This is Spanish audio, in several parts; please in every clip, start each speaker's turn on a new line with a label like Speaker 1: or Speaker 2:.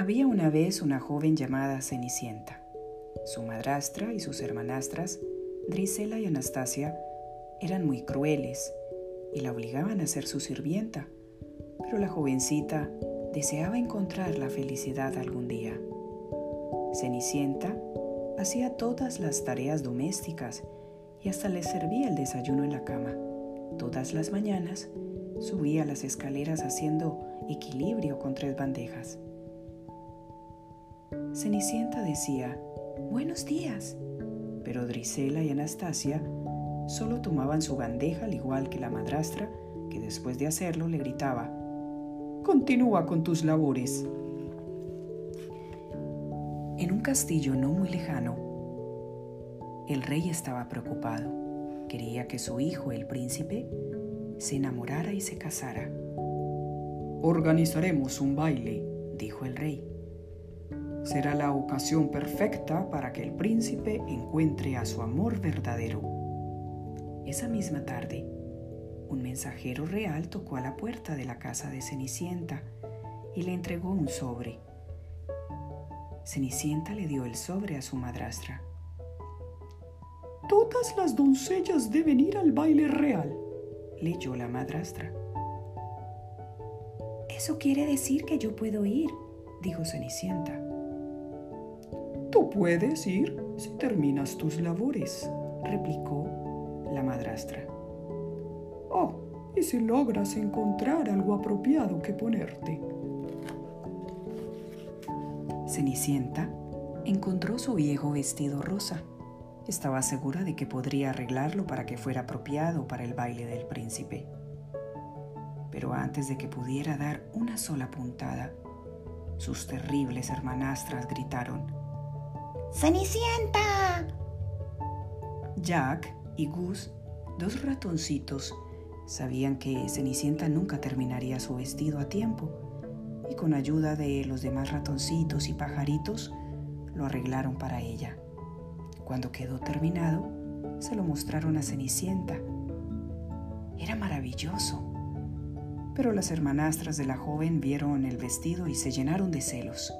Speaker 1: Había una vez una joven llamada Cenicienta. Su madrastra y sus hermanastras, Drisela y Anastasia, eran muy crueles y la obligaban a ser su sirvienta, pero la jovencita deseaba encontrar la felicidad algún día. Cenicienta hacía todas las tareas domésticas y hasta le servía el desayuno en la cama. Todas las mañanas subía las escaleras haciendo equilibrio con tres bandejas. Cenicienta decía, Buenos días. Pero Drisela y Anastasia solo tomaban su bandeja al igual que la madrastra, que después de hacerlo le gritaba, Continúa con tus labores. En un castillo no muy lejano, el rey estaba preocupado. Quería que su hijo, el príncipe, se enamorara y se casara. Organizaremos un baile, dijo el rey será la ocasión perfecta para que el príncipe encuentre a su amor verdadero. Esa misma tarde, un mensajero real tocó a la puerta de la casa de Cenicienta y le entregó un sobre. Cenicienta le dio el sobre a su madrastra. Todas las doncellas deben ir al baile real, leyó la madrastra.
Speaker 2: Eso quiere decir que yo puedo ir, dijo Cenicienta.
Speaker 1: Tú puedes ir si terminas tus labores, replicó la madrastra. Oh, y si logras encontrar algo apropiado que ponerte. Cenicienta encontró su viejo vestido rosa. Estaba segura de que podría arreglarlo para que fuera apropiado para el baile del príncipe. Pero antes de que pudiera dar una sola puntada, sus terribles hermanastras gritaron,
Speaker 2: ¡Cenicienta!
Speaker 1: Jack y Gus, dos ratoncitos, sabían que Cenicienta nunca terminaría su vestido a tiempo y con ayuda de los demás ratoncitos y pajaritos lo arreglaron para ella. Cuando quedó terminado, se lo mostraron a Cenicienta. Era maravilloso. Pero las hermanastras de la joven vieron el vestido y se llenaron de celos.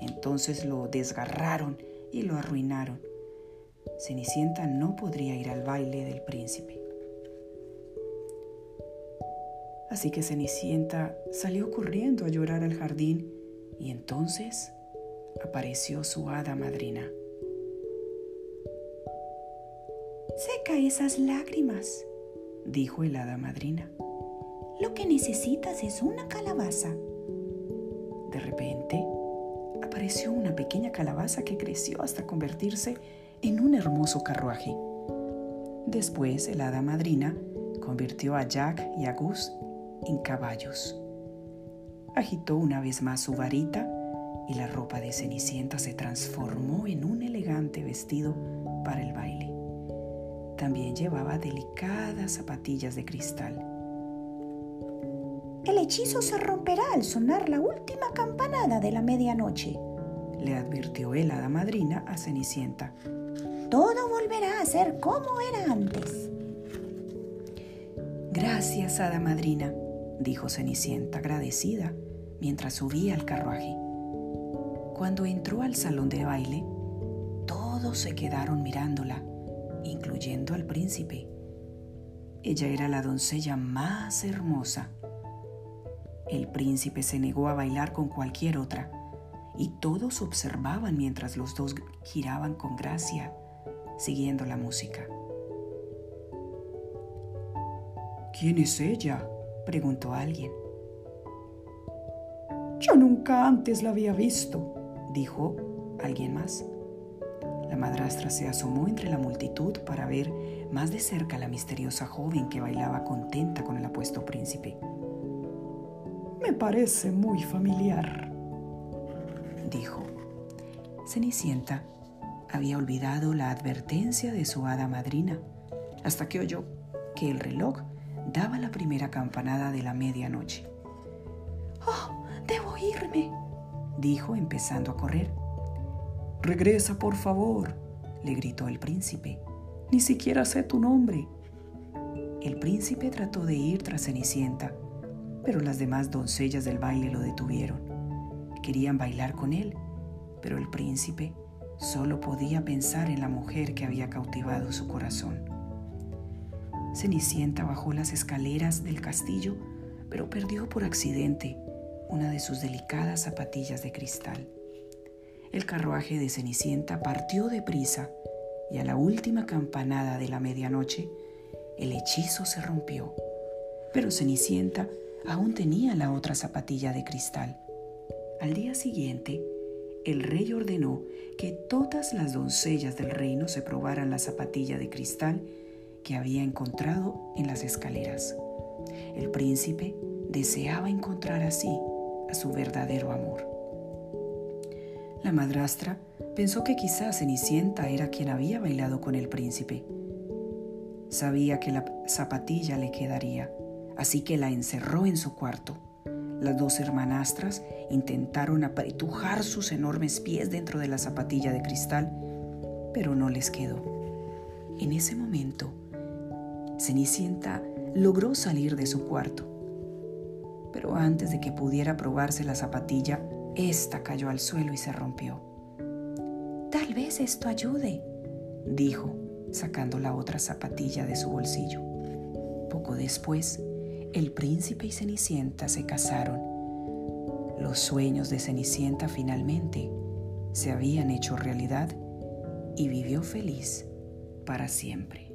Speaker 1: Entonces lo desgarraron y lo arruinaron. Cenicienta no podría ir al baile del príncipe. Así que Cenicienta salió corriendo a llorar al jardín y entonces apareció su hada madrina.
Speaker 2: Seca esas lágrimas, dijo el hada madrina. Lo que necesitas es una calabaza.
Speaker 1: De repente, apareció una pequeña calabaza que creció hasta convertirse en un hermoso carruaje. Después el hada madrina convirtió a Jack y a Gus en caballos. Agitó una vez más su varita y la ropa de Cenicienta se transformó en un elegante vestido para el baile. También llevaba delicadas zapatillas de cristal.
Speaker 2: El hechizo se romperá al sonar la última campanada de la medianoche,
Speaker 1: le advirtió el hada madrina a Cenicienta.
Speaker 2: Todo volverá a ser como era antes.
Speaker 1: Gracias, hada madrina, dijo Cenicienta agradecida mientras subía al carruaje. Cuando entró al salón de baile, todos se quedaron mirándola, incluyendo al príncipe. Ella era la doncella más hermosa. El príncipe se negó a bailar con cualquier otra y todos observaban mientras los dos giraban con gracia, siguiendo la música. ¿Quién es ella? preguntó alguien. Yo nunca antes la había visto, dijo alguien más. La madrastra se asomó entre la multitud para ver más de cerca a la misteriosa joven que bailaba contenta con el apuesto príncipe. Me parece muy familiar, dijo. Cenicienta había olvidado la advertencia de su hada madrina hasta que oyó que el reloj daba la primera campanada de la medianoche.
Speaker 2: ¡Oh, debo irme!
Speaker 1: dijo empezando a correr. Regresa, por favor, le gritó el príncipe. Ni siquiera sé tu nombre. El príncipe trató de ir tras Cenicienta, pero las demás doncellas del baile lo detuvieron. Querían bailar con él, pero el príncipe solo podía pensar en la mujer que había cautivado su corazón. Cenicienta bajó las escaleras del castillo, pero perdió por accidente una de sus delicadas zapatillas de cristal. El carruaje de Cenicienta partió deprisa y a la última campanada de la medianoche el hechizo se rompió. Pero Cenicienta aún tenía la otra zapatilla de cristal. Al día siguiente, el rey ordenó que todas las doncellas del reino se probaran la zapatilla de cristal que había encontrado en las escaleras. El príncipe deseaba encontrar así a su verdadero amor. La madrastra pensó que quizás Cenicienta era quien había bailado con el príncipe. Sabía que la zapatilla le quedaría, así que la encerró en su cuarto. Las dos hermanastras intentaron apretujar sus enormes pies dentro de la zapatilla de cristal, pero no les quedó. En ese momento, Cenicienta logró salir de su cuarto, pero antes de que pudiera probarse la zapatilla, ésta cayó al suelo y se rompió.
Speaker 2: Tal vez esto ayude, dijo, sacando la otra zapatilla de su bolsillo.
Speaker 1: Poco después, el príncipe y Cenicienta se casaron. Los sueños de Cenicienta finalmente se habían hecho realidad y vivió feliz para siempre.